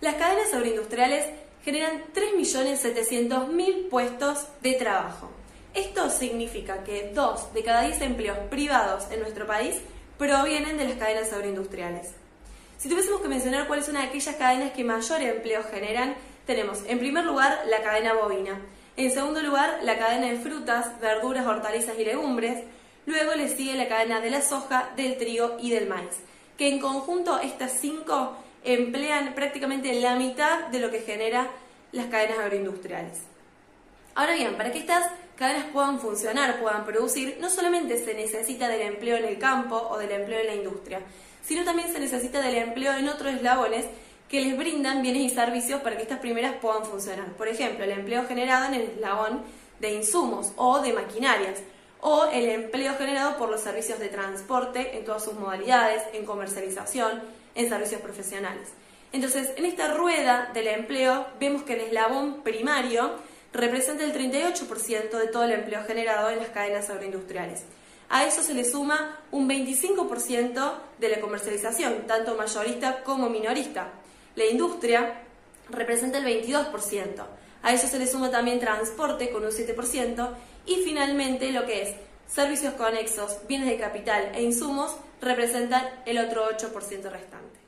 Las cadenas agroindustriales generan 3.700.000 puestos de trabajo. Esto significa que 2 de cada 10 empleos privados en nuestro país provienen de las cadenas agroindustriales. Si tuviésemos que mencionar cuál es una de aquellas cadenas que mayor empleo generan, tenemos en primer lugar la cadena bovina, en segundo lugar la cadena de frutas, verduras, hortalizas y legumbres, luego le sigue la cadena de la soja, del trigo y del maíz, que en conjunto estas cinco emplean prácticamente la mitad de lo que genera las cadenas agroindustriales. Ahora bien, para que estas cadenas puedan funcionar, puedan producir, no solamente se necesita del empleo en el campo o del empleo en la industria, sino también se necesita del empleo en otros eslabones que les brindan bienes y servicios para que estas primeras puedan funcionar. Por ejemplo, el empleo generado en el eslabón de insumos o de maquinarias, o el empleo generado por los servicios de transporte en todas sus modalidades, en comercialización, en servicios profesionales. Entonces, en esta rueda del empleo vemos que el eslabón primario representa el 38% de todo el empleo generado en las cadenas agroindustriales. A eso se le suma un 25% de la comercialización, tanto mayorista como minorista. La industria representa el 22%. A eso se le suma también transporte con un 7% y finalmente lo que es servicios conexos, bienes de capital e insumos representan el otro 8% restante.